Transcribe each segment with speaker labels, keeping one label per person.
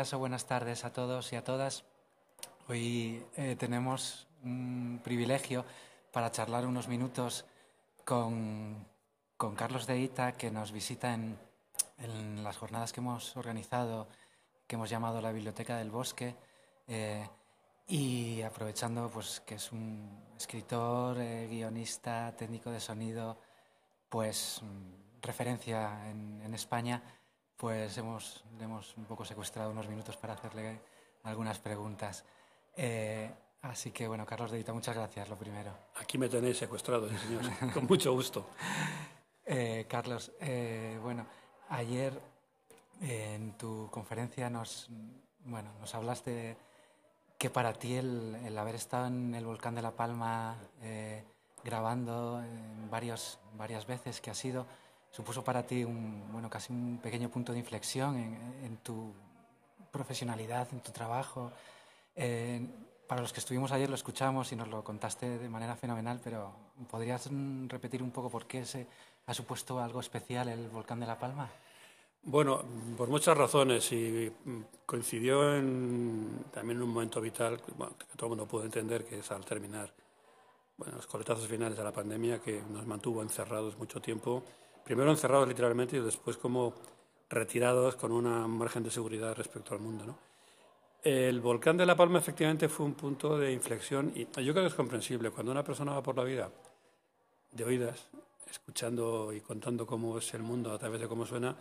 Speaker 1: Buenas tardes a todos y a todas. Hoy eh, tenemos un privilegio para charlar unos minutos con, Carlos de Ita, que nos visita en, las jornadas que hemos organizado, que hemos llamado la Biblioteca del Bosque. Eh, y aprovechando pues, que es un escritor, eh, guionista, técnico de sonido, pues mm, referencia en España pues hemos, le hemos un poco secuestrado unos minutos para hacerle algunas preguntas. Eh, así que, bueno, Carlos Dedita, muchas gracias, lo primero.
Speaker 2: Aquí me tenéis secuestrado, señor, con mucho gusto.
Speaker 1: Eh, Carlos, eh, bueno, ayer en tu conferencia nos, bueno, nos hablaste que para ti el, el, haber estado en el volcán de La Palma grabando varios, varias veces que ha sido supuso para ti un, bueno, casi un pequeño punto de inflexión en, tu profesionalidad, en tu trabajo. para los que estuvimos ayer lo escuchamos y nos lo contaste de manera fenomenal, pero ¿podrías repetir un poco por qué se ha supuesto algo especial el volcán de La Palma?
Speaker 2: Bueno, por muchas razones y coincidió en, también en un momento vital que todo el mundo puede entender, que es al terminar los coletazos finales de la pandemia que nos mantuvo encerrados mucho tiempo primero encerrados literalmente y después como retirados con una margen de seguridad respecto al mundo. ¿no? El volcán de La Palma efectivamente fue un punto de inflexión y yo creo que es comprensible. Cuando una persona va por la vida de oídas, escuchando y contando cómo es el mundo a través de cómo suena,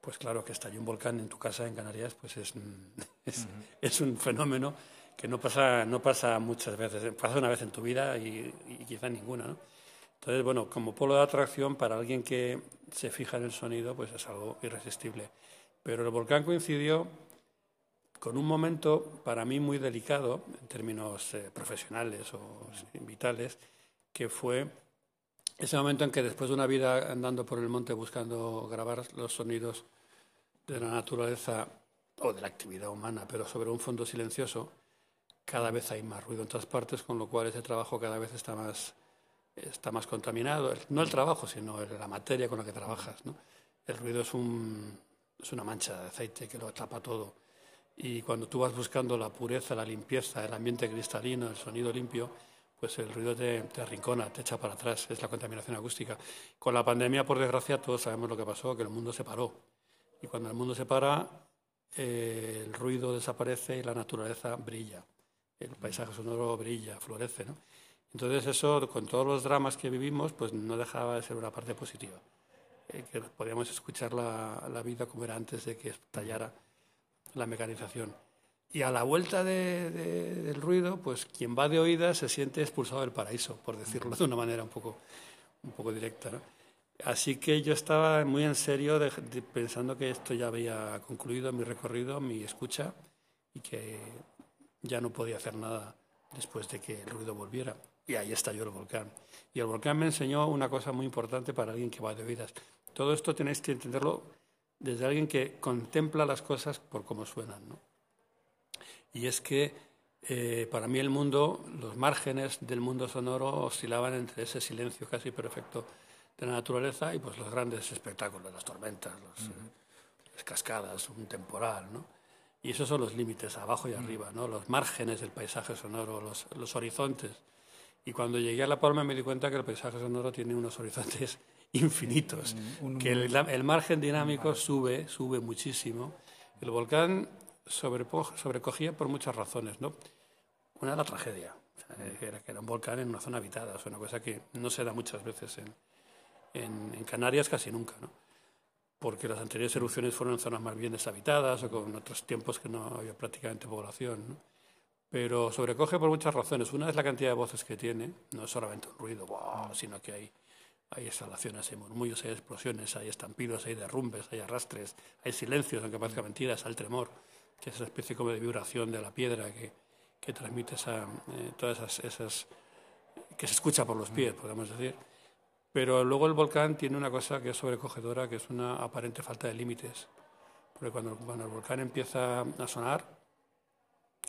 Speaker 2: pues claro que estalló un volcán en tu casa en Canarias, pues es, es, es un fenómeno que no pasa, no pasa muchas veces, pasa una vez en tu vida y, y quizá ninguna. ¿no? Entonces, bueno, como polo de atracción para alguien que se fija en el sonido, pues es algo irresistible. Pero el volcán coincidió con un momento para mí muy delicado en términos eh, profesionales o vitales, que fue ese momento en que después de una vida andando por el monte buscando grabar los sonidos de la naturaleza o de la actividad humana, pero sobre un fondo silencioso, cada vez hay más ruido en todas partes, con lo cual ese trabajo cada vez está más está más contaminado, no el trabajo, sino la materia con la que trabajas. El ruido es, un, es una mancha de aceite que lo tapa todo. Y cuando tú vas buscando la pureza, la limpieza, el ambiente cristalino, el sonido limpio, pues el ruido te, te arrincona, te echa para atrás, es la contaminación acústica. Con la pandemia, por desgracia, todos sabemos lo que pasó, que el mundo se paró. Y cuando el mundo se para, eh, el ruido desaparece y la naturaleza brilla. El paisaje sonoro brilla, florece. Entonces eso, con todos los dramas que vivimos, pues no dejaba de ser una parte positiva. Eh, que podíamos escuchar la, la, vida como era antes de que estallara la mecanización. Y a la vuelta de, del ruido, pues quien va de oídas se siente expulsado del paraíso, por decirlo de una manera un poco, un poco directa. ¿no? Así que yo estaba muy en serio pensando que esto ya había concluido mi recorrido, mi escucha, y que ya no podía hacer nada después de que el ruido volviera. Y ahí estalló el volcán. Y el volcán me enseñó una cosa muy importante para alguien que va de vidas. Todo esto tenéis que entenderlo desde alguien que contempla las cosas por cómo suenan. ¿no? Y es que eh, para mí el mundo, los márgenes del mundo sonoro oscilaban entre ese silencio casi perfecto de la naturaleza y pues los grandes espectáculos, las tormentas, las cascadas, un temporal, ¿no? Y esos son los límites, abajo y arriba, ¿no? Los márgenes del paisaje sonoro, los, los horizontes y cuando llegué a La Palma me di cuenta que el paisaje sonoro tiene unos horizontes infinitos, que el, margen dinámico sube, sube muchísimo. El volcán sobrecogía por muchas razones, ¿no? Una, la tragedia, que era, que era un volcán en una zona habitada, es una cosa que no se da muchas veces en, en, en Canarias, casi nunca, ¿no? porque las anteriores erupciones fueron en zonas más bien deshabitadas o con otros tiempos que no había prácticamente población. ¿no? Pero sobrecoge por muchas razones. Una es la cantidad de voces que tiene, no es solamente un ruido, sino que hay, hay exhalaciones, hay murmullos, hay explosiones, hay estampidos, hay derrumbes, hay arrastres, hay silencios, aunque parezca mentira, es el tremor, que es esa especie como de vibración de la piedra que, que transmite esa, eh, todas esas, esas, que se escucha por los pies, podemos decir. Pero luego el volcán tiene una cosa que es sobrecogedora, que es una aparente falta de límites. Porque cuando, cuando el volcán empieza a sonar,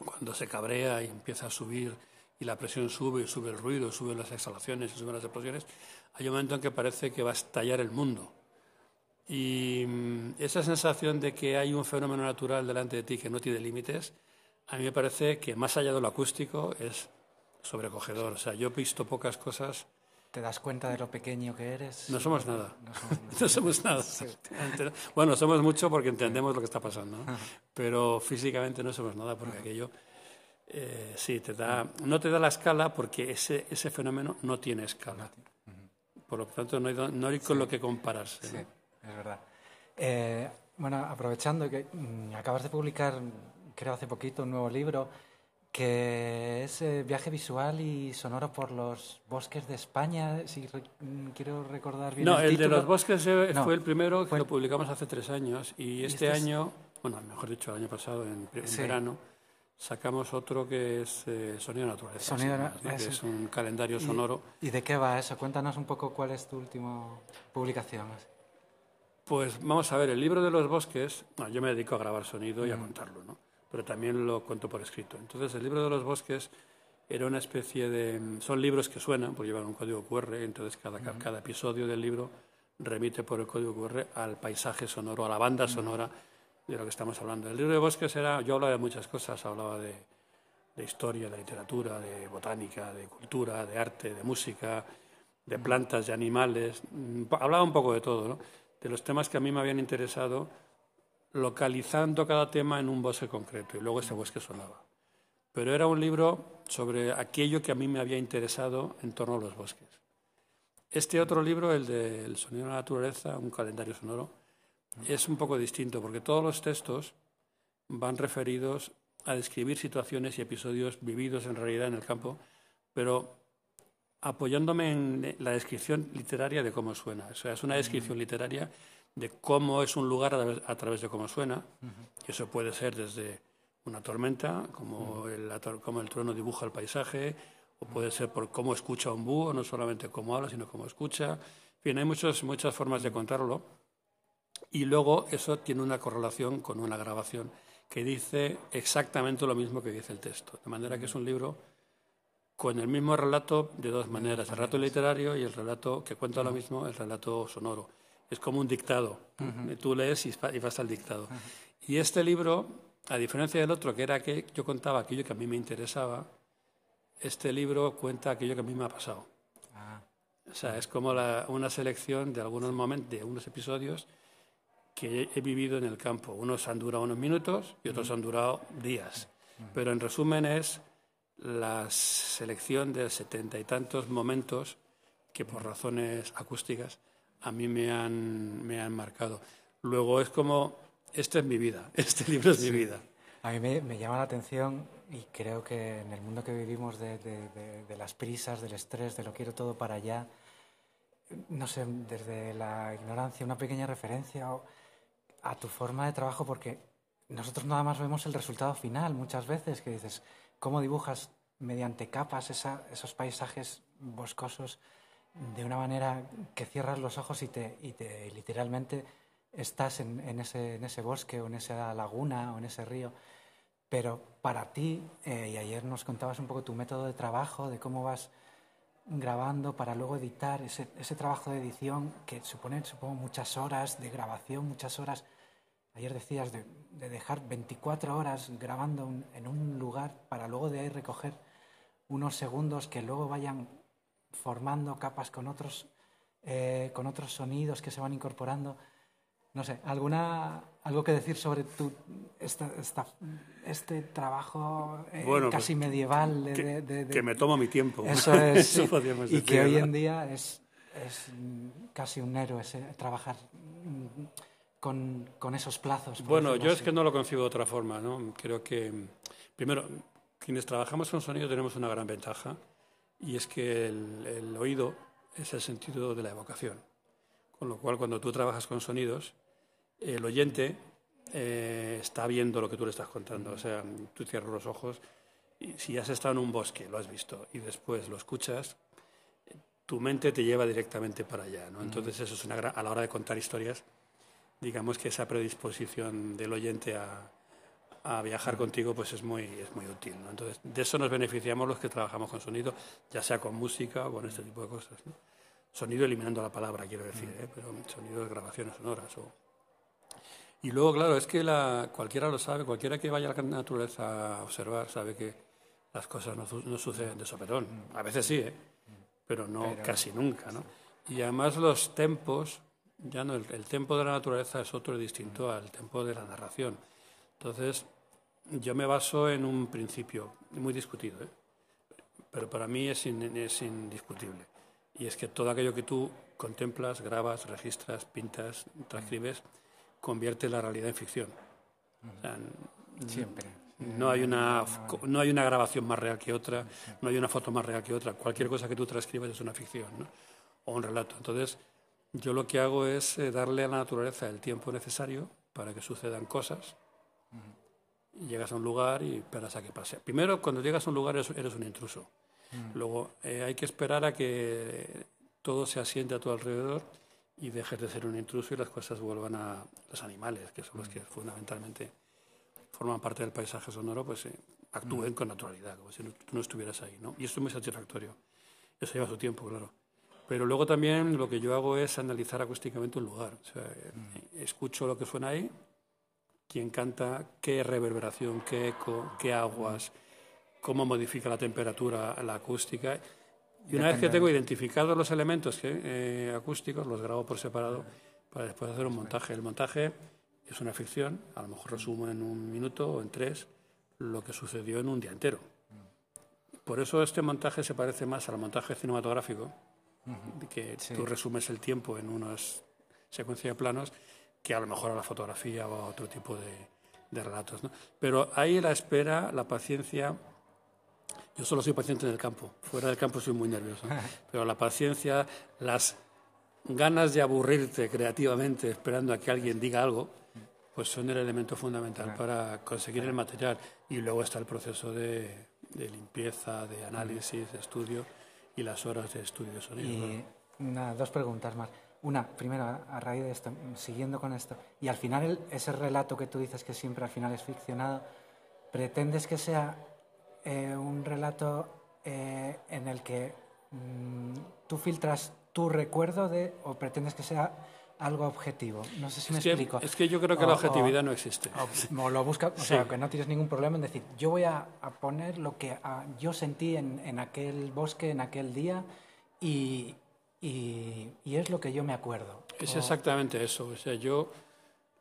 Speaker 2: cuando se cabrea y empieza a subir y la presión sube sube el ruido, suben las exhalaciones suben las explosiones, hay un momento en que parece que va a estallar el mundo. Y mm, esa sensación de que hay un fenómeno natural delante de ti que no tiene límites, a mí me parece que más allá de lo acústico es sobrecogedor. O sea, yo he visto pocas cosas
Speaker 1: ¿Te das cuenta de lo pequeño que eres?
Speaker 2: No somos nada. No somos, nada. Bueno, somos mucho porque entendemos lo que está pasando, pero físicamente no somos nada porque aquello eh, sí te da, no te da la escala porque ese, ese fenómeno no tiene escala. Por lo tanto, no hay, no hay con lo que compararse.
Speaker 1: Sí, es verdad. Eh, bueno, aprovechando que mm, acabas de publicar, creo hace poquito, un nuevo libro que es eh, viaje visual y sonoro por los bosques de España, si mm, quiero recordar bien.
Speaker 2: No, el, de los bosques eh, fue el primero que lo publicamos hace tres años y este, este año, bueno, mejor dicho, el año pasado, en, verano, sacamos otro que es eh, Sonido Naturaleza. Sonido que es un calendario sonoro.
Speaker 1: ¿Y de qué va eso? Cuéntanos un poco cuál es tu última publicación.
Speaker 2: Pues vamos a ver, el libro de los bosques, yo me dedico a grabar sonido y a contarlo, ¿no? Pero también lo cuento por escrito. Entonces, el libro de los bosques era una especie de... Son libros que suenan, porque llevan un código QR, entonces cada, cada episodio del libro remite por el código QR al paisaje sonoro, a la banda sonora de lo que estamos hablando. El libro de bosques era... Yo hablaba de muchas cosas, hablaba de, de historia, de literatura, de botánica, de cultura, de arte, de música, de plantas, de animales. Mm, hablaba un poco de todo, ¿no? De los temas que a mí me habían interesado localizando cada tema en un bosque concreto y luego ese bosque sonaba. Pero era un libro sobre aquello que a mí me había interesado en torno a los bosques. Este otro libro, el de El sonido de la naturaleza, un calendario sonoro, es un poco distinto porque todos los textos van referidos a describir situaciones y episodios vividos en realidad en el campo, pero apoyándome en la descripción literaria de cómo suena. O sea, es una descripción literaria de cómo es un lugar a, través de cómo suena. Y eso puede ser desde una tormenta, como, el, como el trueno dibuja el paisaje, o puede ser por cómo escucha un búho, no solamente cómo habla, sino cómo escucha. En fin, hay muchas, muchas formas de contarlo. Y luego eso tiene una correlación con una grabación que dice exactamente lo mismo que dice el texto. De manera que es un libro con el mismo relato de dos maneras, el relato literario y el relato que cuenta lo mismo, el relato sonoro es como un dictado. Tú lees y, vas al dictado. Y este libro, a diferencia del otro, que era que yo contaba aquello que a mí me interesaba, este libro cuenta aquello que a mí me ha pasado. Ah. O sea, es como una selección de algunos momentos, de unos episodios que he vivido en el campo. Unos han durado unos minutos y otros han durado días. Pero en resumen es la selección de setenta y tantos momentos que por razones acústicas a mí me han, me han marcado. Luego es como, esta es mi vida, este libro es mi vida.
Speaker 1: A mí me, me, llama la atención y creo que en el mundo que vivimos de, de, de, las prisas, del estrés, de lo quiero todo para allá, no sé, desde la ignorancia, una pequeña referencia a tu forma de trabajo, porque nosotros nada más vemos el resultado final muchas veces, que dices, ¿cómo dibujas mediante capas esos paisajes boscosos? De una manera que cierras los ojos y te, y te literalmente estás en, en, ese, en, ese, bosque o en esa laguna o en ese río. Pero para ti, eh, y ayer nos contabas un poco tu método de trabajo, de cómo vas grabando para luego editar, ese, ese trabajo de edición que supone, supongo, muchas horas de grabación, muchas horas. Ayer decías de, de dejar 24 horas grabando en un lugar para luego de ahí recoger unos segundos que luego vayan formando capas con otros. eh, con otros sonidos que se van incorporando. No sé, ¿alguna, ¿algo que decir sobre tu, este trabajo eh,
Speaker 2: pues
Speaker 1: casi medieval?
Speaker 2: De, que, me tomo mi tiempo.
Speaker 1: Eso es, y que hoy en día es, es casi un héroe trabajar con, con, esos plazos.
Speaker 2: Bueno, yo es que no lo concibo de otra forma. ¿no? Creo que, primero, quienes trabajamos con sonido tenemos una gran ventaja y es que el, oído es el sentido de la evocación. Con lo cual, cuando tú trabajas con sonidos, el oyente eh, está viendo lo que tú le estás contando. O sea, tú cierras los ojos y si has estado en un bosque, lo has visto, y después lo escuchas, tu mente te lleva directamente para allá. ¿no? Entonces, eso es una a la hora de contar historias, digamos que esa predisposición del oyente a, a viajar contigo pues es muy, es muy útil. ¿no? Entonces, de eso nos beneficiamos los que trabajamos con sonido, ya sea con música o con este tipo de cosas. ¿no? Sonido eliminando la palabra, quiero decir, ¿eh? pero sonido de grabaciones sonoras. O... Y luego, claro, es que la, cualquiera lo sabe, cualquiera que vaya a la naturaleza a observar sabe que las cosas no, no suceden de soperón. A veces sí, ¿eh? pero no casi nunca. ¿no? Y además los tempos, ya no, el, el tempo de la naturaleza es otro distinto al tempo de la narración. Entonces, yo me baso en un principio muy discutido, ¿eh? pero para mí es, indiscutible. Y es que todo aquello que tú contemplas, grabas, registras, pintas, transcribes, convierte la realidad en ficción.
Speaker 1: Siempre.
Speaker 2: No hay, una, no hay una grabación más real que otra, no hay una foto más real que otra. Cualquier cosa que tú transcribas es una ficción o un relato. Entonces, yo lo que hago es eh, darle a la naturaleza el tiempo necesario para que sucedan cosas llegas a un lugar y esperas a que pase. Primero, cuando llegas a un lugar eres, un intruso. Mm. Luego, eh, hay que esperar a que todo se asiente a tu alrededor y dejes de ser un intruso y las cosas vuelvan a los animales, que son los que fundamentalmente forman parte del paisaje sonoro, pues eh, actúen con naturalidad, como si tú no estuvieras ahí. ¿no? Y esto es muy satisfactorio. Eso lleva su tiempo, claro. Pero luego también lo que yo hago es analizar acústicamente un lugar. O sea, escucho lo que suena ahí, quien canta, qué reverberación, qué eco, qué aguas, cómo modifica la temperatura, la acústica. Y una vez que tengo identificados los elementos eh, acústicos, los grabo por separado para después hacer un montaje. El montaje es una ficción, a lo mejor resumo en un minuto o en tres lo que sucedió en un día entero. Por eso este montaje se parece más al montaje cinematográfico, que tú resumes el tiempo en unas secuencias de planos, que a lo mejor a la fotografía o a otro tipo de, relatos. ¿no? Pero ahí la espera, la paciencia. Yo solo soy paciente en el campo, fuera del campo soy muy nervioso. Pero la paciencia, las ganas de aburrirte creativamente esperando a que alguien diga algo, pues son el elemento fundamental para conseguir el material. Y luego está el proceso de, limpieza, de análisis, de estudio y las horas de estudio de sonido.
Speaker 1: Y dos preguntas más. Una, primero, a raíz de esto, siguiendo con esto, y al final ese relato que tú dices que siempre al final es ficcionado, ¿pretendes que sea eh, un relato eh, en el que mm, tú filtras tu recuerdo de, o pretendes que sea algo objetivo? No sé si me explico.
Speaker 2: Es que yo creo que la objetividad no existe.
Speaker 1: O, lo busca, o sea, que no tienes ningún problema en decir, yo voy a, poner lo que yo sentí en, en aquel bosque, en aquel día, y, y, es lo que yo me acuerdo.
Speaker 2: Es exactamente eso. O sea, yo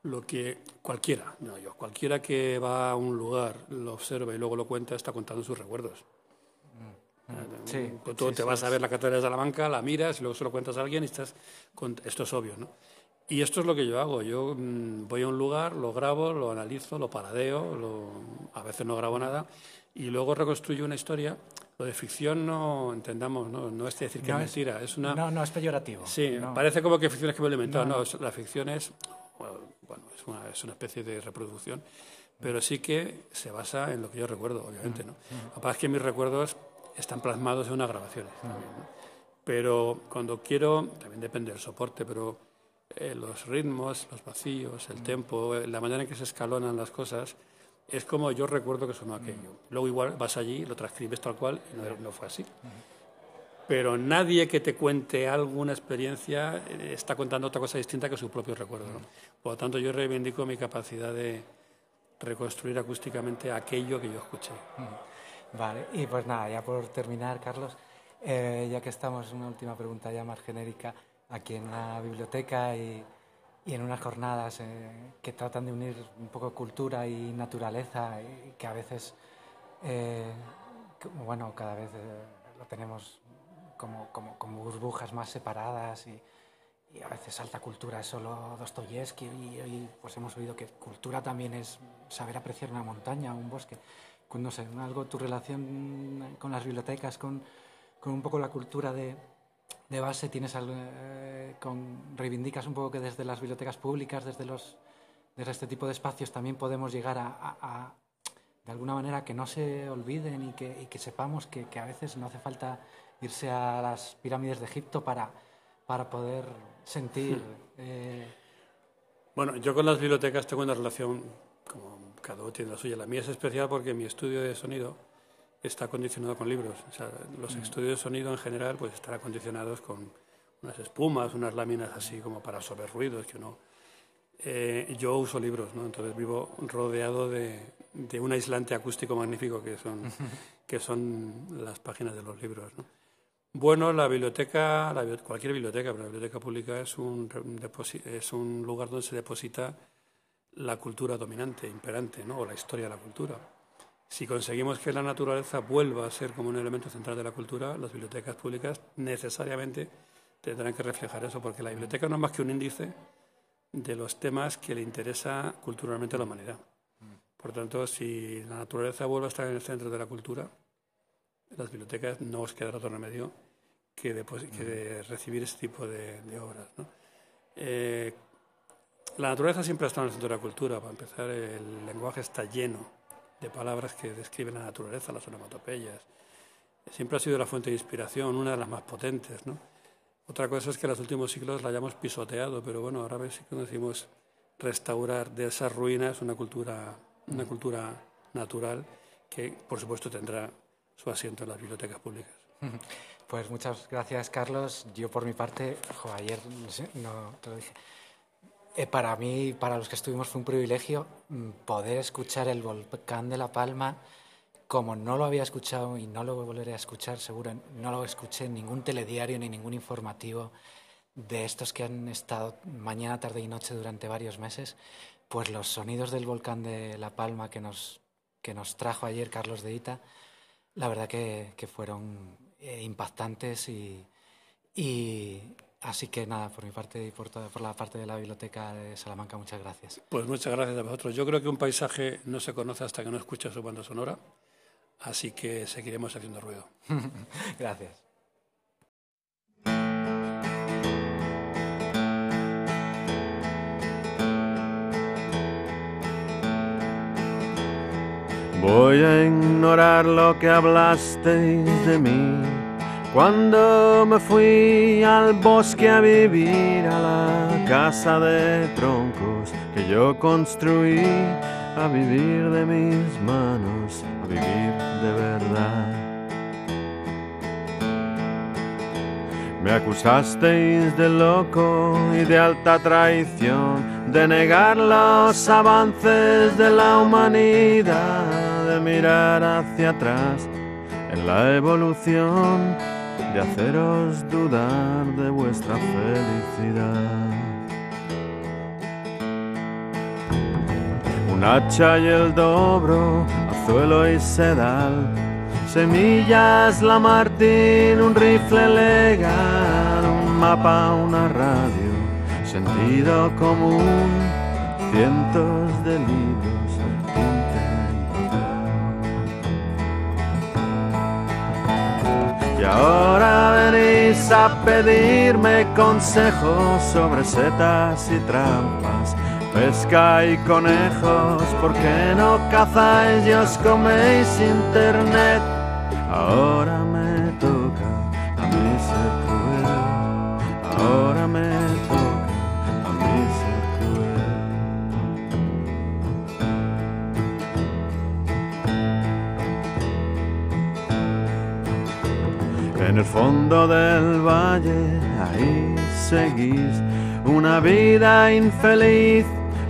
Speaker 2: lo que cualquiera, no yo, cualquiera que va a un lugar, lo observa y luego lo cuenta, está contando sus recuerdos. Mm, mm. Sí, tú te vas a ver la Catedral de Salamanca, la miras y luego se lo cuentas a alguien y estás... Esto es obvio, ¿no? Y esto es lo que yo hago. Yo mm, voy a un lugar, lo grabo, lo analizo, lo paradeo, lo... a veces no grabo nada y luego reconstruyo una historia lo de ficción no entendamos, no, no es decir que es mentira, es una...
Speaker 1: No, no, es peyorativo.
Speaker 2: Sí, parece como que ficción es que me he inventado. No, la ficción es, bueno, es una, es una especie de reproducción, pero sí que se basa en lo que yo recuerdo, obviamente, ¿no? Lo es que mis recuerdos están plasmados en unas grabaciones. Pero cuando quiero, también depende del soporte, pero eh, los ritmos, los vacíos, el tempo, eh, la manera en que se escalonan las cosas, es como yo recuerdo que sonó aquello. Luego igual vas allí, lo transcribes tal cual y no, fue así. Pero nadie que te cuente alguna experiencia eh, está contando otra cosa distinta que su propio recuerdo. Por lo tanto, yo reivindico mi capacidad de reconstruir acústicamente aquello que yo escuché.
Speaker 1: Vale, y pues nada, ya por terminar, Carlos, eh, ya que estamos, una última pregunta ya más genérica. aquí en la biblioteca y, en unas jornadas eh, que tratan de unir un poco cultura y naturaleza y que a veces, eh, bueno, cada vez eh, lo tenemos como, como, como, burbujas más separadas y, y, a veces alta cultura es solo Dostoyevsky y hoy pues hemos oído que cultura también es saber apreciar una montaña, un bosque. No sé, algo tu relación con las bibliotecas, con, con un poco la cultura de, de base tienes eh, con, reivindicas un poco que desde las bibliotecas públicas, desde, los, desde este tipo de espacios también podemos llegar a, de alguna manera, que no se olviden y que, y que sepamos que, que, a veces no hace falta irse a las pirámides de Egipto para, para poder sentir... Hmm. Eh...
Speaker 2: Bueno, yo con las bibliotecas tengo una relación, como cada uno tiene la suya. La mía es especial porque mi estudio de sonido está condicionado con libros. O sea, los mm. estudios de sonido en general pues están acondicionados con unas espumas, unas láminas así como para sobre ruidos que uno... Eh, yo uso libros, ¿no? entonces vivo rodeado de, de, un aislante acústico magnífico que son, que son las páginas de los libros. ¿no? Bueno, la biblioteca, cualquier biblioteca, pero la biblioteca pública es un, es un lugar donde se deposita la cultura dominante, imperante, ¿no? o la historia de la cultura. Si conseguimos que la naturaleza vuelva a ser como un elemento central de la cultura, las bibliotecas públicas necesariamente tendrán que reflejar eso, porque la biblioteca no es más que un índice de los temas que le interesa culturalmente a la humanidad. Por tanto, si la naturaleza vuelve a estar en el centro de la cultura, las bibliotecas no os quedará otro remedio que de, recibir este tipo de, obras. Eh, la naturaleza siempre ha estado en el centro de la cultura. Para empezar, el lenguaje está lleno de palabras que describen la naturaleza, las onomatopeyas. Siempre ha sido la fuente de inspiración, una de las más potentes. ¿no? Otra cosa es que en los últimos siglos la hayamos pisoteado, pero bueno, ahora ver si conocimos restaurar de esas ruinas una cultura, una cultura natural que, por supuesto, tendrá su asiento en las bibliotecas públicas.
Speaker 1: Pues muchas gracias, Carlos. Yo, por mi parte, ayer no te lo dije, para mí, para los que estuvimos, fue un privilegio mm, poder escuchar el volcán de La Palma como no lo había escuchado y no lo volveré a escuchar, seguro, no lo escuché en ningún telediario ni ningún informativo de estos que han estado mañana, tarde y noche durante varios meses, pues los sonidos del volcán de La Palma que nos, que nos trajo ayer Carlos de Ita, la verdad que, que fueron eh, impactantes y, y, Así que nada, por mi parte y por, toda, por la parte de la Biblioteca de Salamanca, muchas gracias.
Speaker 2: Pues muchas gracias a vosotros. Yo creo que un paisaje no se conoce hasta que no escucha su banda sonora, así que seguiremos haciendo ruido.
Speaker 1: gracias.
Speaker 3: Voy a ignorar lo que hablasteis de mí cuando me fui al bosque a vivir a la casa de troncos que yo construí, a vivir de mis manos, a vivir de verdad. Me acusasteis de loco y de alta traición, de negar los avances de la humanidad, de mirar hacia atrás en la evolución de haceros dudar de vuestra felicidad. Un hacha y el dobro, azuelo y sedal, semillas, la Martín, un rifle legal, un mapa, una radio, sentido común, cientos de libros ahora venís a pedirme consejos sobre setas y trampas, pesca y conejos, ¿por qué no cazáis y os coméis internet? Ahora en el fondo del valle, ahí seguís una vida infeliz,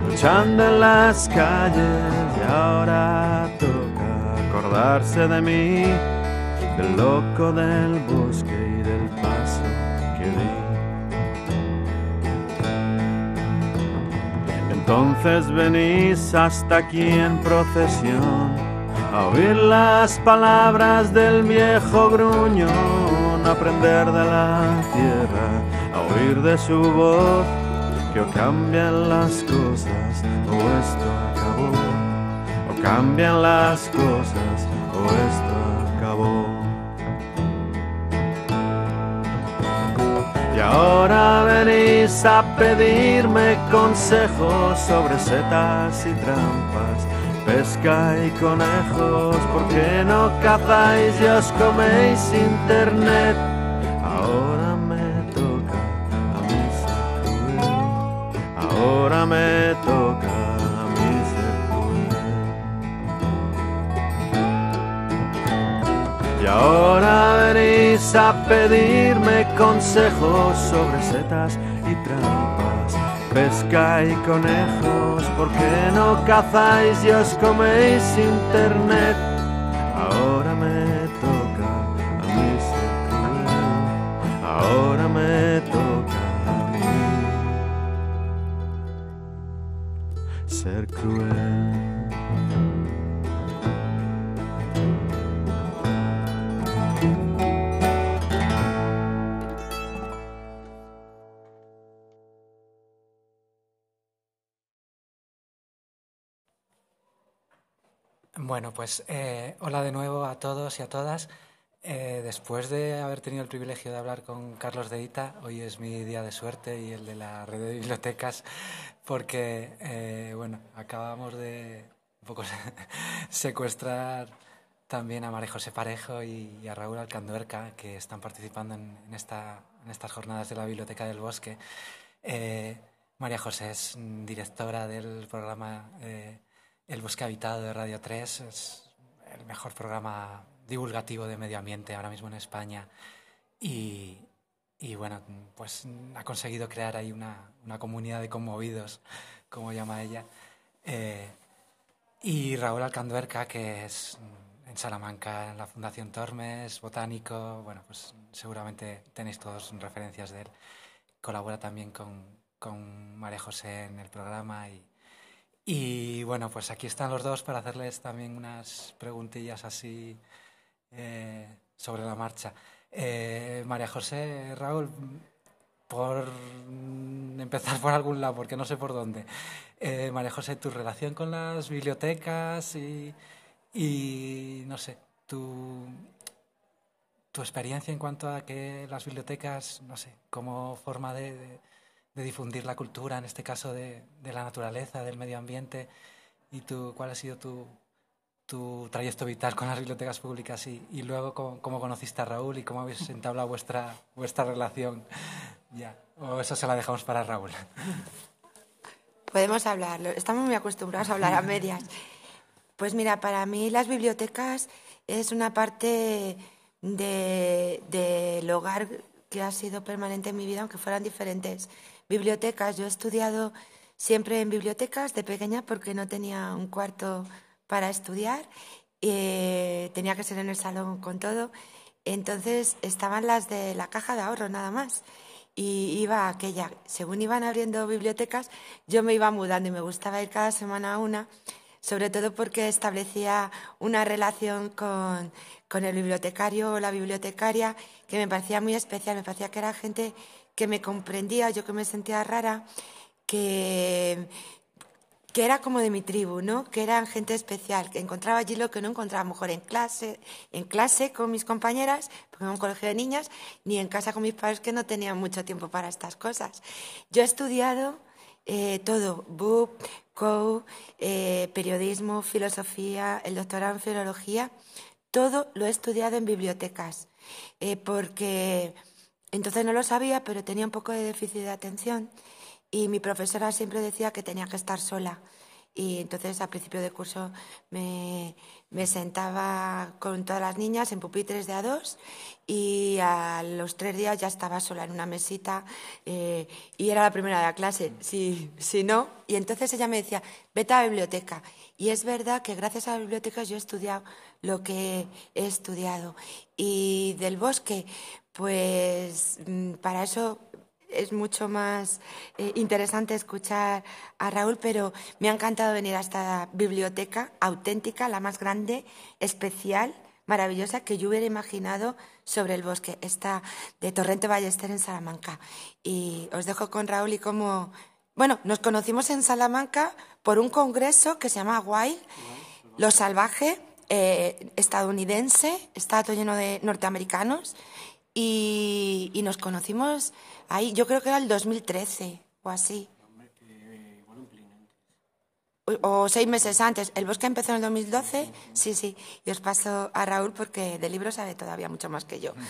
Speaker 3: luchando en las calles y ahora toca acordarse de mí, del loco del bosque y del paso que di. Entonces venís hasta aquí en procesión a oír las palabras del viejo gruñón, aprender de la tierra, a oír de su voz que o cambian las cosas o esto acabó, o cambian las cosas o esto acabó. Y ahora venís a pedirme consejos sobre setas y trampas, pesca y conejos, ¿por qué no cazáis y os coméis internet? Ahora me toca a mí ser ahora me toca a mí ser. Y ahora venís a pedirme consejos sobre setas y trampas, pesca y conejos, ¿por qué no cazáis y os coméis internet?
Speaker 1: Bueno, pues eh, hola de nuevo a todos y a todas. Eh, después de haber tenido el privilegio de hablar con Carlos de Ita, hoy es mi día de suerte y el de la red de bibliotecas, porque eh, bueno, acabamos de un poco secuestrar también a María José Parejo y, a Raúl Alcanduerca, que están participando en, en, esta, en estas jornadas de la Biblioteca del Bosque. Eh, María José es directora del programa eh, El Bosque Habitado de Radio 3, es el mejor programa divulgativo de medio ambiente ahora mismo en España. Y, bueno, pues ha conseguido crear ahí una, una, comunidad de conmovidos, como llama ella. Eh, y Raúl Alcanduerca, que es en Salamanca, en la Fundación Tormes, botánico, bueno, pues seguramente tenéis todos referencias de él. Colabora también con, con María José en el programa y, y, bueno, pues aquí están los dos para hacerles también unas preguntillas así eh, sobre la marcha. Eh, María José, Raúl, por empezar por algún lado, porque no sé por dónde. Eh, María José, tu relación con las bibliotecas y, no sé, tu, tu experiencia en cuanto a que las bibliotecas, no sé, como forma de, de difundir la cultura, en este caso de, de, la naturaleza, del medio ambiente, y tu, cuál ha sido tu, tu trayecto vital con las bibliotecas públicas y, y luego cómo, conociste a Raúl y cómo habéis entablado vuestra, vuestra relación. Ya, o eso se la dejamos para Raúl.
Speaker 4: Podemos hablarlo, estamos muy acostumbrados a hablar a medias. Pues mira, para mí las bibliotecas es una parte del de, hogar que ha sido permanente en mi vida, aunque fueran diferentes bibliotecas. Yo he estudiado siempre en bibliotecas de pequeña porque no tenía un cuarto para estudiar, eh, tenía que ser en el salón con todo. Entonces estaban las de la caja de ahorro nada más. Y iba aquella, según iban abriendo bibliotecas, yo me iba mudando y me gustaba ir cada semana a una sobre todo porque establecía una relación con, con, el bibliotecario o la bibliotecaria que me parecía muy especial, me parecía que era gente que me comprendía, yo que me sentía rara, que, que era como de mi tribu, ¿no? Que eran gente especial, que encontraba allí lo que no encontraba mejor en clase, en clase con mis compañeras, porque era un colegio de niñas, ni en casa con mis padres que no tenían mucho tiempo para estas cosas. Yo he estudiado eh, todo, BUP, COU, eh, periodismo, filosofía, el doctorado en filología, todo lo he estudiado en bibliotecas, eh, porque entonces no lo sabía, pero tenía un poco de déficit de atención y mi profesora siempre decía que tenía que estar sola. Y entonces a principio de curso me, sentaba con todas las niñas en pupitres de a dos y a los tres días ya estaba sola en una mesita eh, y era la primera de la clase, si, si no. Y entonces ella me decía, vete a la biblioteca. Y es verdad que gracias a la biblioteca yo he estudiado lo que he estudiado. Y del bosque, pues mm, para eso es mucho más eh, interesante escuchar a Raúl, pero me ha encantado venir a esta biblioteca auténtica, la más grande, especial, maravillosa, que yo hubiera imaginado sobre el bosque. Está de Torrente Ballester en Salamanca. Y os dejo con Raúl y cómo... Bueno, nos conocimos en Salamanca por un congreso que se llama Wild, Lo Salvaje, eh, estadounidense, está todo lleno de norteamericanos. Y, y nos conocimos Ahí, yo creo que era el 2013 o así. O, seis meses antes. El bosque empezó en el 2012. Sí, sí. Y os paso a Raúl porque de libro sabe todavía mucho más que yo.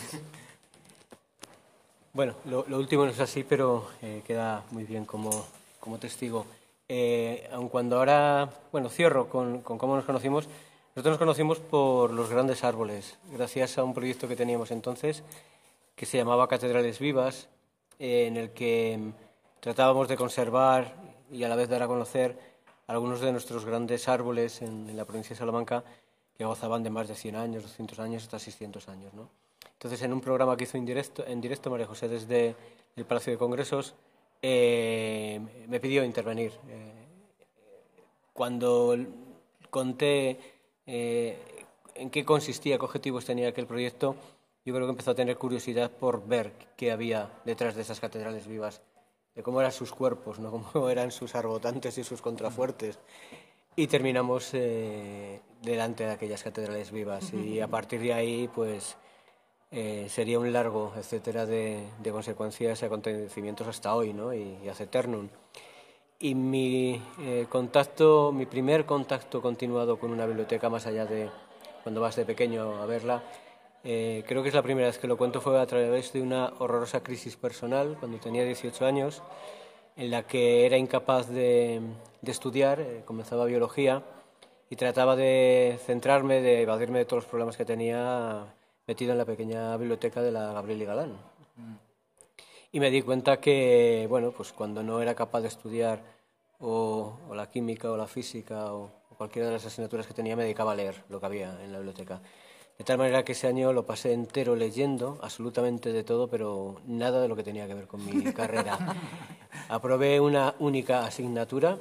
Speaker 5: Bueno, lo, último no es así, pero eh, queda muy bien como, como testigo. Eh, aun cuando ahora, bueno, cierro con, con cómo nos conocimos. Nosotros nos conocimos por los grandes árboles, gracias a un proyecto que teníamos entonces que se llamaba Catedrales Vivas, eh, en el que tratábamos de conservar y a la vez dar a conocer algunos de nuestros grandes árboles en, la provincia de Salamanca que gozaban de más de 100 años, 200 años, hasta 600 años. ¿no? Entonces, en un programa que hizo en directo, en directo María José desde el Palacio de Congresos, eh, me pidió intervenir. Eh, cuando conté en qué consistía, qué objetivos tenía aquel proyecto, yo creo que empezó a tener curiosidad por ver qué había detrás de esas catedrales vivas, de cómo eran sus cuerpos, ¿no? cómo eran sus arbotantes y sus contrafuertes. Y terminamos eh, delante de aquellas catedrales vivas. Y a partir de ahí, pues eh, sería un largo, etcétera, de, consecuencias y acontecimientos hasta hoy, ¿no? Y, y hace eternum. Y mi eh, contacto, mi primer contacto continuado con una biblioteca, más allá de cuando vas de pequeño a verla, eh, creo que es la primera vez que lo cuento, fue a través de una horrorosa crisis personal cuando tenía 18 años, en la que era incapaz de, estudiar, eh, comenzaba biología y trataba de centrarme, de evadirme de todos los problemas que tenía metido en la pequeña biblioteca de la Gabriel y Galán. Y me di cuenta que, bueno, pues cuando no era capaz de estudiar o, la química o la física o, o cualquiera de las asignaturas que tenía, me dedicaba a leer lo que había en la biblioteca. De tal manera que ese año lo pasé entero leyendo, absolutamente de todo, pero nada de lo que tenía que ver con mi carrera. Aprobé una única asignatura,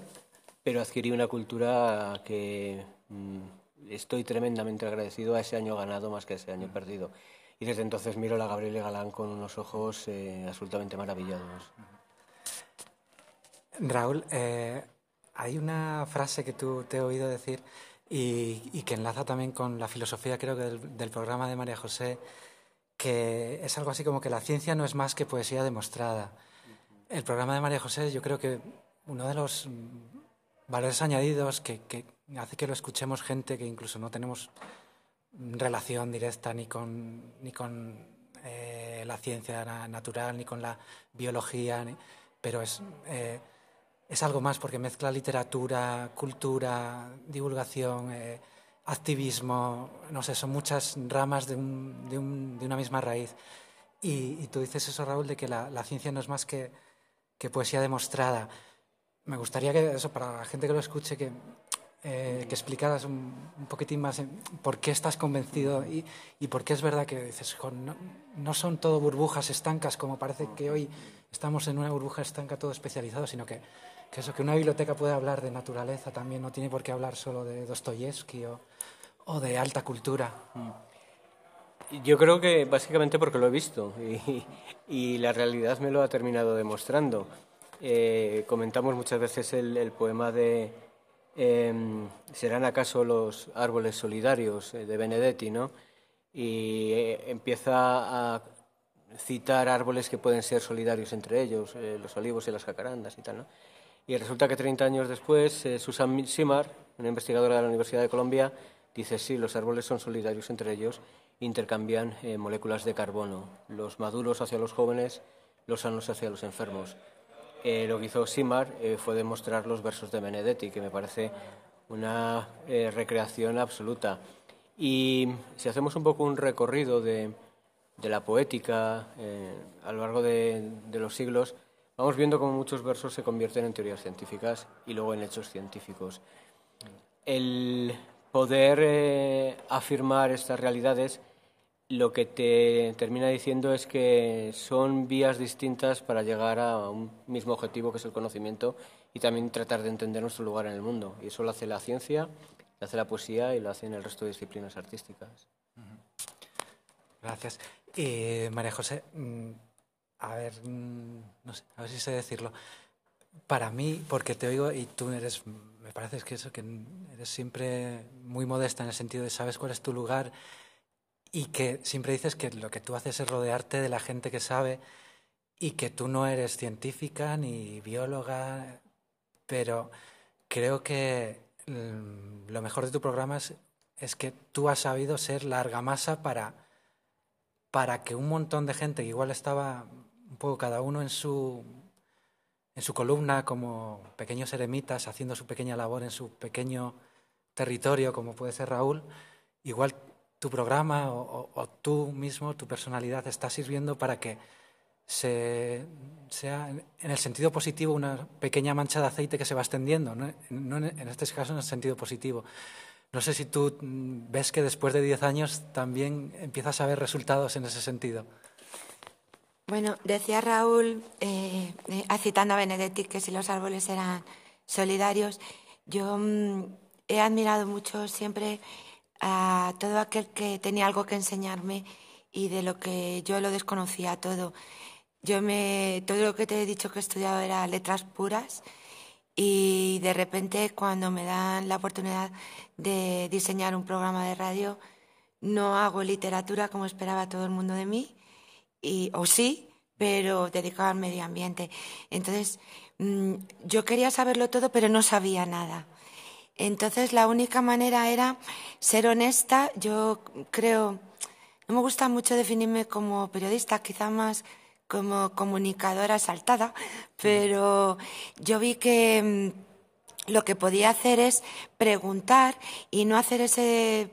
Speaker 5: pero adquirí una cultura que mm, estoy tremendamente agradecido a ese año ganado más que a ese año perdido. Y desde entonces miro a la Gabriela Galán con unos ojos eh, absolutamente maravillados.
Speaker 1: Raúl, eh, hay una frase que tú te he oído decir y, que enlaza también con la filosofía, creo que del, programa de María José, que es algo así como que la ciencia no es más que poesía demostrada. El programa de María José, yo creo que uno de los valores añadidos que, hace que lo escuchemos gente que incluso no tenemos relación directa ni con, ni con eh, la ciencia natural, ni con la biología, pero es... Eh, es algo más porque mezcla literatura, cultura, divulgación, eh, activismo, no sé, son muchas ramas de, una misma raíz. Y, tú dices eso, Raúl, de que la, ciencia no es más que, poesía demostrada. Me gustaría que eso, para la gente que lo escuche, que, eh, explicaras un, poquitín más por qué estás convencido y, por qué es verdad que dices, no, no son todo burbujas estancas como parece que hoy estamos en una burbuja estanca todo especializado, sino que que eso, que una biblioteca puede hablar de naturaleza también, no tiene por qué hablar solo de Dostoyevsky o, o de alta cultura.
Speaker 5: Mm. Yo creo que básicamente porque lo he visto y, y la realidad me lo ha terminado demostrando. Eh, comentamos muchas veces el, el poema de em, ¿Serán acaso los árboles solidarios? Eh, de Benedetti, ¿no? Y eh, empieza a citar árboles que pueden ser solidarios entre ellos, los olivos y las jacarandas y tal, ¿no? Y resulta que 30 años después, eh, Susan Simar, una investigadora de la Universidad de Colombia, dice sí, los árboles son solidarios entre ellos, intercambian eh, moléculas de carbono, los maduros hacia los jóvenes, los sanos hacia los enfermos. Eh, lo que hizo Simar fue demostrar los versos de Benedetti, que me parece una recreación absoluta. Y si hacemos un poco un recorrido de, la poética a lo largo de los siglos, Vamos viendo cómo muchos versos se convierten en teorías científicas y luego en hechos científicos. El poder eh, afirmar estas realidades lo que te termina diciendo es que son vías distintas para llegar a un mismo objetivo que es el conocimiento y también tratar de entender nuestro lugar en el mundo. Y eso lo hace la ciencia, lo hace la poesía y lo hacen el resto de disciplinas artísticas.
Speaker 1: Gracias. Y María José, mm, a ver, mm, no sé, a ver si sé decirlo. Para mí, porque te oigo y tú eres, me parece que eso, que eres siempre muy modesta en el sentido de sabes cuál es tu lugar y que siempre dices que lo que tú haces es rodearte de la gente que sabe y que tú no eres científica ni bióloga, pero creo que mm, lo mejor de tu programa es, que tú has sabido ser la argamasa para, para que un montón de gente que igual estaba un poco cada uno en su, en su columna como pequeños eremitas haciendo su pequeña labor en su pequeño territorio como puede ser Raúl, igual tu programa o, tú mismo, tu personalidad, está sirviendo para que se, sea, en el sentido positivo, una pequeña mancha de aceite que se va extendiendo, ¿no? en este caso en el sentido positivo. No sé si tú mm, ves que después de 10 años también empiezas a ver resultados en ese sentido.
Speaker 4: Bueno, decía Raúl, eh, eh citando a Benedetti, que si los árboles eran solidarios, yo mm, he admirado mucho siempre a todo aquel que tenía algo que enseñarme y de lo que yo lo desconocía todo. Yo me, todo lo que te he dicho que he estudiado era letras puras y de repente cuando me dan la oportunidad de diseñar un programa de radio, no hago literatura como esperaba todo el mundo de mí, y, o sí, pero dedicado al medio ambiente. Entonces, mm, yo quería saberlo todo, pero no sabía nada. Entonces la única manera era ser honesta. Yo creo, no me gusta mucho definirme como periodista, quizá más como comunicadora saltada, pero yo vi que mm, lo que podía hacer es preguntar y no hacer ese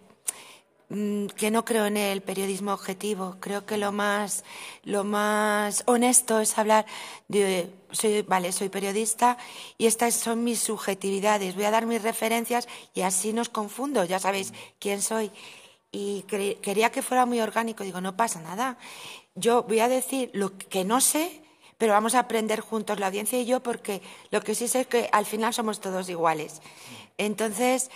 Speaker 4: que no creo en el periodismo objetivo. Creo que lo más, lo más honesto es hablar de, soy, vale, soy periodista y estas son mis subjetividades. Voy a dar mis referencias y así nos confundo. Ya sabéis quién soy. Y quería que fuera muy orgánico. Digo, no pasa nada. Yo voy a decir lo que no sé, pero vamos a aprender juntos, la audiencia y yo, porque lo que sí sé es que al final somos todos iguales. Entonces,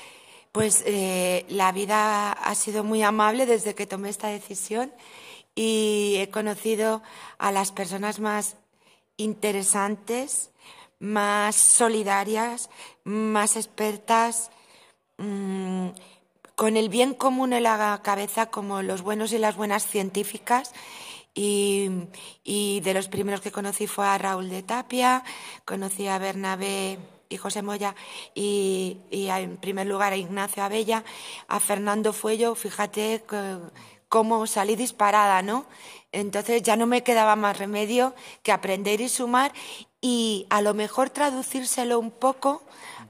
Speaker 4: pues eh, la vida ha sido muy amable desde que tomé esta decisión y he conocido a las personas más interesantes, más solidarias, más expertas, mm, con el bien común en la cabeza como los buenos y las buenas científicas. Y, y de los primeros que conocí fue a Raúl de Tapia, conocí a Bernabé y José Moya y, en primer lugar a Ignacio Abella, a Fernando Fuello, fíjate cómo salí disparada, ¿no? Entonces ya no me quedaba más remedio que aprender y sumar y a lo mejor traducírselo un poco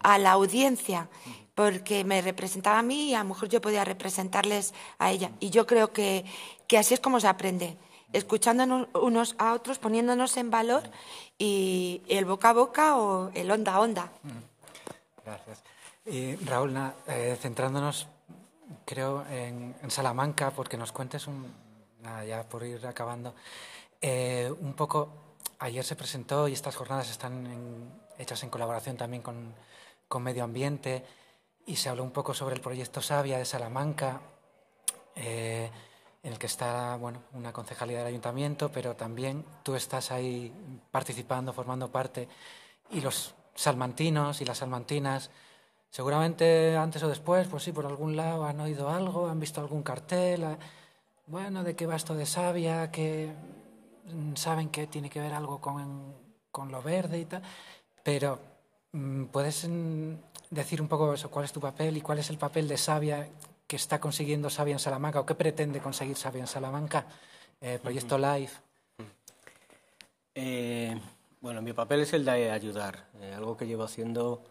Speaker 4: a la audiencia, porque me representaba a mí y a lo mejor yo podía representarles a ella. Y yo creo que, que así es como se aprende escuchándonos unos a otros, poniéndonos en valor y el boca a boca o el onda a onda.
Speaker 1: Mm. Gracias. Y Raúl, eh, centrándonos, creo, en, Salamanca, porque nos cuentes un, ya por ir acabando, eh, un poco, ayer se presentó y estas jornadas están hechas en colaboración también con, con Medio Ambiente y se habló un poco sobre el proyecto Sabia de Salamanca. Eh, en el que está bueno, una concejalía del ayuntamiento, pero también tú estás ahí participando, formando parte, y los salmantinos y las salmantinas, seguramente antes o después, pues sí, por algún lado han oído algo, han visto algún cartel, ah, bueno, de qué va esto de Sabia, que mm, saben que tiene que ver algo con, con lo verde y tal, pero mm, ¿puedes mm, decir un poco eso, cuál es tu papel y cuál es el papel de Sabia que está consiguiendo Sabia en Salamanca o qué pretende conseguir Sabia en Salamanca? Eh, proyecto Live.
Speaker 5: Eh, bueno, mi papel es el de ayudar, eh, algo que llevo haciendo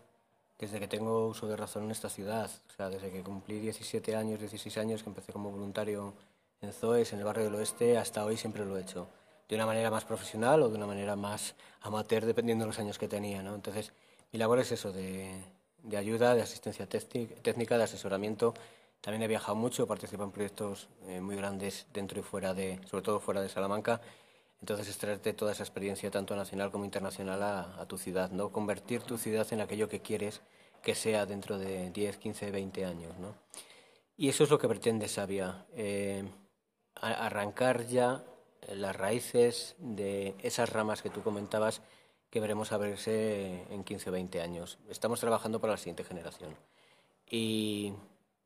Speaker 5: desde que tengo uso de razón en esta ciudad, o sea, desde que cumplí 17 años, 16 años, que empecé como voluntario en ZOES, en el barrio del oeste, hasta hoy siempre lo he hecho, de una manera más profesional o de una manera más amateur, dependiendo de los años que tenía, ¿no? Entonces, mi labor es eso, de, de ayuda, de asistencia técnica, de asesoramiento También he viajado mucho, participo en proyectos eh, muy grandes dentro y fuera de, sobre todo fuera de Salamanca. Entonces, extraerte toda esa experiencia, tanto nacional como internacional, a, tu ciudad, ¿no? Convertir tu ciudad en aquello que quieres que sea dentro de 10, 15, 20 años, ¿no? Y eso es lo que pretende Sabia, eh, arrancar ya las raíces de esas ramas que tú comentabas que veremos abrirse en 15 o 20 años. Estamos trabajando para la siguiente generación. Y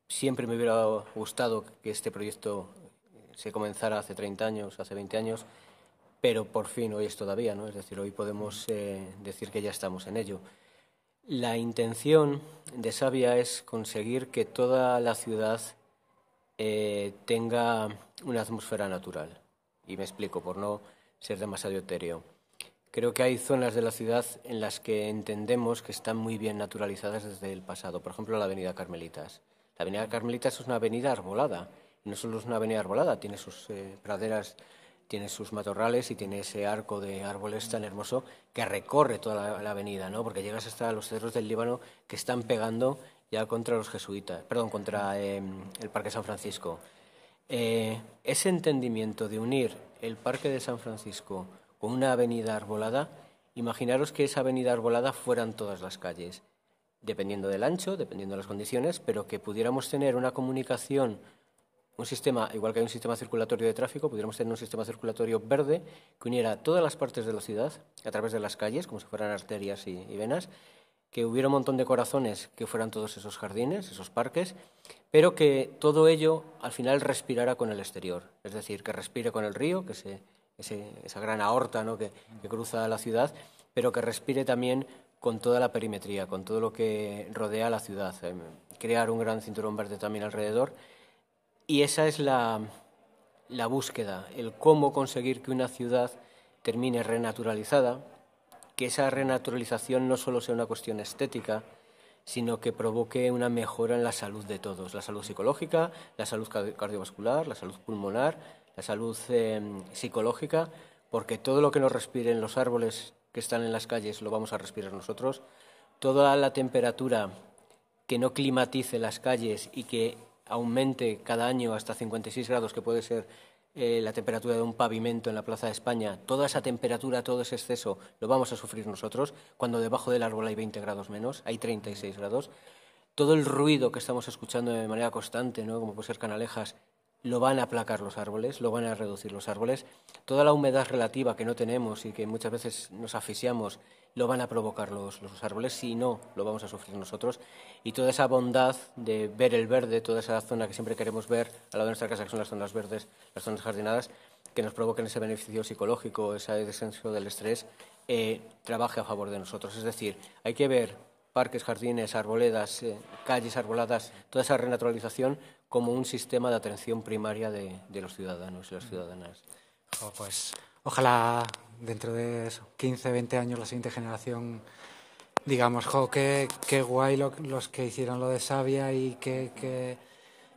Speaker 5: siempre me hubiera gustado que este proyecto se comenzara hace 30 años, hace 20 años, pero por fin hoy es todavía, ¿no? Es decir, hoy podemos eh, decir que ya estamos en ello. La intención de Sabia es conseguir que toda la ciudad eh, tenga una atmósfera natural. Y me explico, por no ser demasiado etéreo. Creo que hay zonas de la ciudad en las que entendemos que están muy bien naturalizadas desde el pasado. Por ejemplo, la Avenida Carmelitas. La Avenida Carmelitas es una avenida arbolada. No solo es una avenida arbolada, tiene sus eh, praderas, tiene sus matorrales y tiene ese arco de árboles tan hermoso que recorre toda la, avenida, ¿no? Porque llegas hasta los cerros del Líbano que están pegando ya contra los jesuitas, perdón, contra em, el Parque San Francisco. Eh, ese entendimiento de unir el Parque de San Francisco con una avenida arbolada, imaginaros que esa avenida arbolada fueran todas las calles, dependiendo del ancho, dependiendo de las condiciones, pero que pudiéramos tener una comunicación, un sistema, igual que hay un sistema circulatorio de tráfico, pudiéramos tener un sistema circulatorio verde que uniera todas las partes de la ciudad a través de las calles, como si fueran arterias y, venas, que hubiera un montón de corazones que fueran todos esos jardines, esos parques, pero que todo ello al final respirara con el exterior, es decir, que respire con el río, que se esa gran aorta ¿no? que, cruza la ciudad, pero que respire también con toda la perimetría, con todo lo que rodea la ciudad, eh, crear un gran cinturón verde también alrededor. Y esa es la, búsqueda, el cómo conseguir que una ciudad termine renaturalizada, que esa renaturalización no solo sea una cuestión estética, sino que provoque una mejora en la salud de todos, la salud psicológica, la salud cardiovascular, la salud pulmonar, la salud em, psicológica, porque todo lo que nos respiren los árboles que están en las calles lo vamos a respirar nosotros, toda la temperatura que no climatice las calles y que aumente cada año hasta 56 grados, que puede ser eh, la temperatura de un pavimento en la Plaza de España, toda esa temperatura, todo ese exceso, lo vamos a sufrir nosotros, cuando debajo del árbol hay 20 grados menos, hay 36 grados. Todo el ruido que estamos escuchando de manera constante, ¿no? como puede ser canalejas, lo van a aplacar los árboles, lo van a reducir los árboles. Toda la humedad relativa que no tenemos y que muchas veces nos asfixiamos, lo van a provocar los, los árboles, si no, lo vamos a sufrir nosotros. Y toda esa bondad de ver el verde, toda esa zona que siempre queremos ver al lado de nuestra casa, que son las zonas verdes, las zonas jardinadas, que nos provoquen ese beneficio psicológico, ese descenso del estrés, eh, trabaje a favor de nosotros. Es decir, hay que ver parques, jardines, arboledas, eh, calles arboladas, toda esa renaturalización como un sistema de atención primaria de, los ciudadanos y las ciudadanas.
Speaker 1: pues ojalá dentro de 15, 20 años la siguiente generación digamos, jo, qué, qué guay los que hicieron lo de Sabia y qué,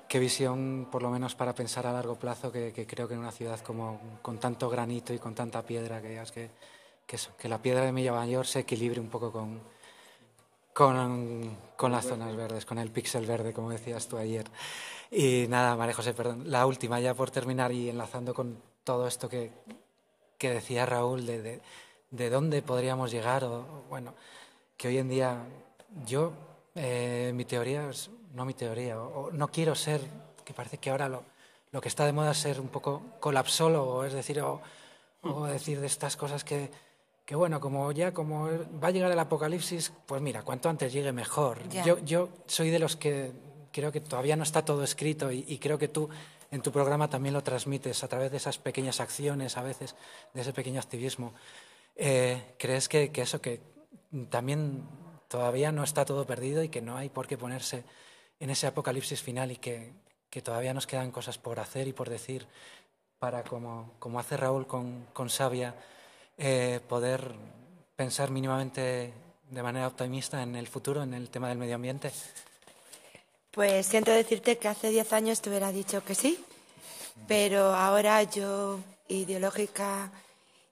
Speaker 1: qué, visión, por lo menos para pensar a largo plazo, que, creo que en una ciudad como con tanto granito y con tanta piedra, que que, que, que la piedra de Milla Mayor se equilibre un poco con, con, con las zonas verdes, con el píxel verde, como decías tú ayer. Y nada, María José, perdón, la última ya por terminar y enlazando con todo esto que, que decía Raúl de, de, dónde podríamos llegar, o bueno, que hoy en día yo, eh, mi teoría, no mi teoría, o, no quiero ser, que parece que ahora lo, lo que está de moda es ser un poco colapsólogo, es decir, o, o decir de estas cosas que que bueno, como ya como va a llegar el apocalipsis, pues mira, cuanto antes llegue mejor. Yo, yo soy de los que creo que todavía no está todo escrito y, creo que tú en tu programa también lo transmites a través de esas pequeñas acciones, a veces, de ese pequeño activismo. Eh, ¿Crees que, que, eso, que también todavía no está todo perdido y que no hay por qué ponerse en ese apocalipsis final y que, que todavía nos quedan cosas por hacer y por decir para, como, como hace Raúl con, con Sabia, eh, poder pensar mínimamente de manera optimista en el futuro, en el tema del medio ambiente?
Speaker 4: Pues siento decirte que hace diez años te hubiera dicho que sí, pero ahora yo ideológica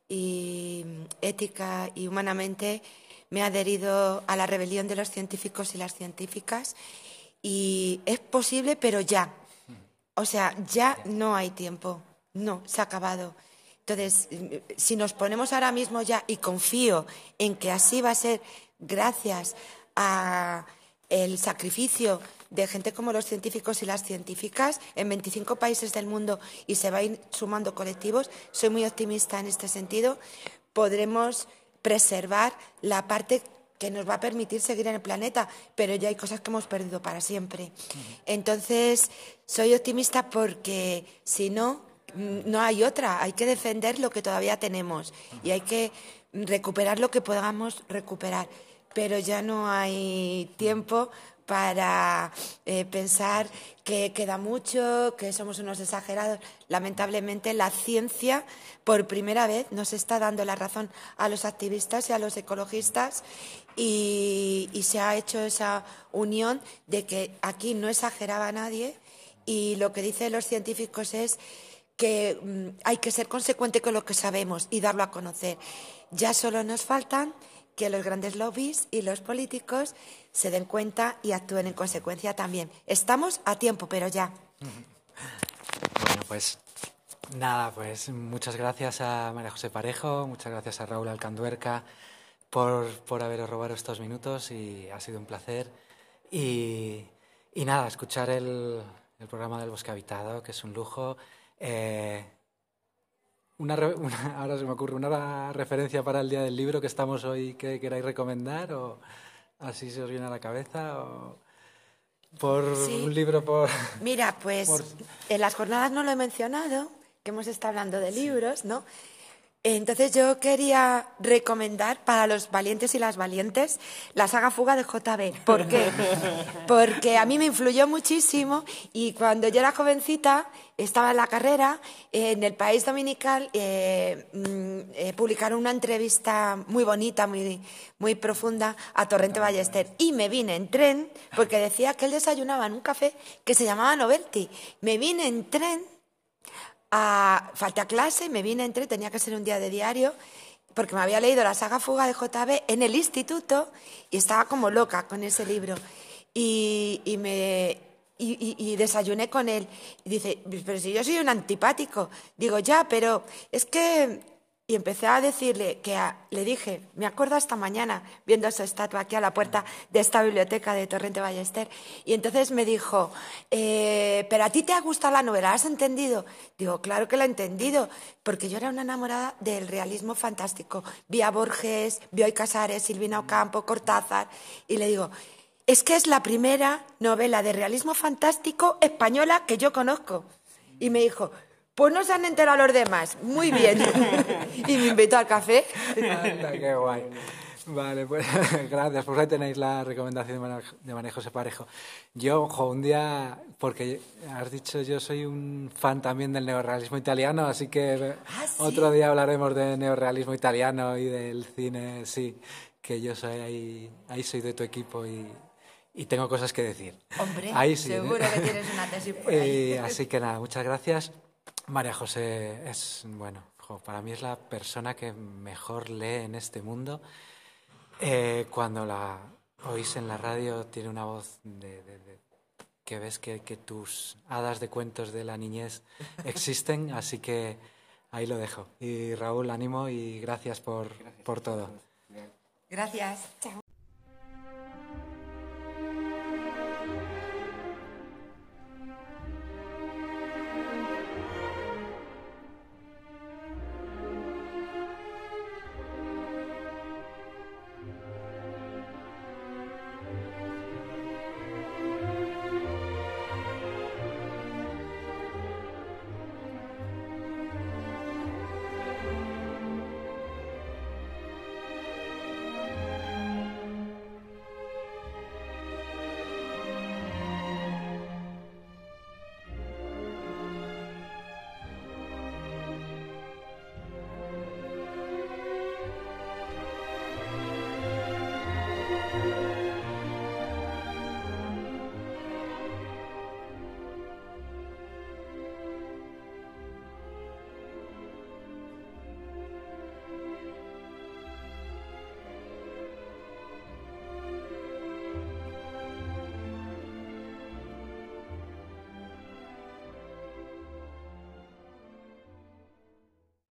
Speaker 4: y ética y humanamente me he adherido a la rebelión de los científicos y las científicas y es posible, pero ya. O sea, ya no hay tiempo. No, se ha acabado. Entonces, si nos ponemos ahora mismo ya, y confío en que así va a ser gracias a el sacrificio de gente como los científicos y las científicas en 25 países del mundo y se va a ir sumando colectivos, soy muy optimista en este sentido, podremos preservar la parte que nos va a permitir seguir en el planeta, pero ya hay cosas que hemos perdido para siempre. Entonces, soy optimista porque si no, mm, no hay otra, hay que defender lo que todavía tenemos y hay que recuperar lo que podamos recuperar, pero ya no hay tiempo para eh, pensar que queda mucho, que somos unos exagerados. Lamentablemente, la ciencia, por primera vez, nos está dando la razón a los activistas y a los ecologistas y, se ha hecho esa unión de que aquí no exageraba nadie y lo que dicen los científicos es que mm, hay que ser consecuente con lo que sabemos y darlo a conocer. Ya solo nos faltan que los grandes lobbies y los políticos se den cuenta y actúen en consecuencia también. Estamos a tiempo, pero ya.
Speaker 1: Bueno, pues nada, pues muchas gracias a María José Parejo, muchas gracias a Raúl Alcanduerca por, por haberos robado estos minutos y ha sido un placer. Y, nada, escuchar el, programa del Bosque Habitado, que es un lujo. Eh, una, ahora se me ocurre una referencia para el Día del Libro que estamos hoy que queráis recomendar o así se os viene a la cabeza o por un libro por
Speaker 4: mira pues en las jornadas no lo he mencionado que hemos estado hablando de libros no entonces yo quería recomendar para los valientes y las valientes la saga Fuga de JB. ¿Por qué? Porque a mí me influyó muchísimo y cuando yo era jovencita estaba en la carrera, en el País Dominical eh, mm, eh, publicaron una entrevista muy bonita, muy, muy profunda a Torrente Ballester y me vine en tren porque decía que él desayunaba en un café que se llamaba Novelty. Me vine en tren a, falté a clase, me vine, entré, tenía que ser un día de diario, porque me había leído la saga Fuga de JB en el instituto y estaba como loca con ese libro. Y, y me, y, desayuné con él. Dice, pero si yo soy un antipático. Digo, ya, pero es que y empecé a decirle que le dije, me acuerdo esta mañana viendo esa estatua aquí a la puerta de esta biblioteca de Torrente Ballester. Y entonces me dijo, eh, pero a ti te ha gustado la novela, ¿has entendido? Digo, claro que la he entendido, porque yo era una enamorada del realismo fantástico. Vi a Borges, Bioy Casares, Silvina Ocampo, Cortázar, y le digo, es que es la primera novela de realismo fantástico española que yo conozco. Y me dijo, pues no se han enterado los demás. Muy bien. y me invitó al café.
Speaker 1: qué guay. Vale, pues gracias. Pues ahí tenéis la recomendación de María José Parejo. Yo, ojo, un día, porque has dicho, yo soy un fan también del neorrealismo italiano, así que
Speaker 4: ¿Ah,
Speaker 1: otro día hablaremos de neorrealismo italiano y del cine, sí, que yo soy ahí, ahí soy de tu equipo y, y tengo cosas que decir.
Speaker 4: Hombre, ahí sí, ¿eh? seguro que tienes una tesis por ahí.
Speaker 1: Eh, así que nada, muchas gracias. María José es, bueno, para mí es la persona que mejor lee en este mundo. Eh, cuando la oís en la radio, tiene una voz de, que ves que, tus hadas de cuentos de la niñez existen, así que ahí lo dejo. Y Raúl, ánimo y gracias por, por todo.
Speaker 4: Gracias. Chao.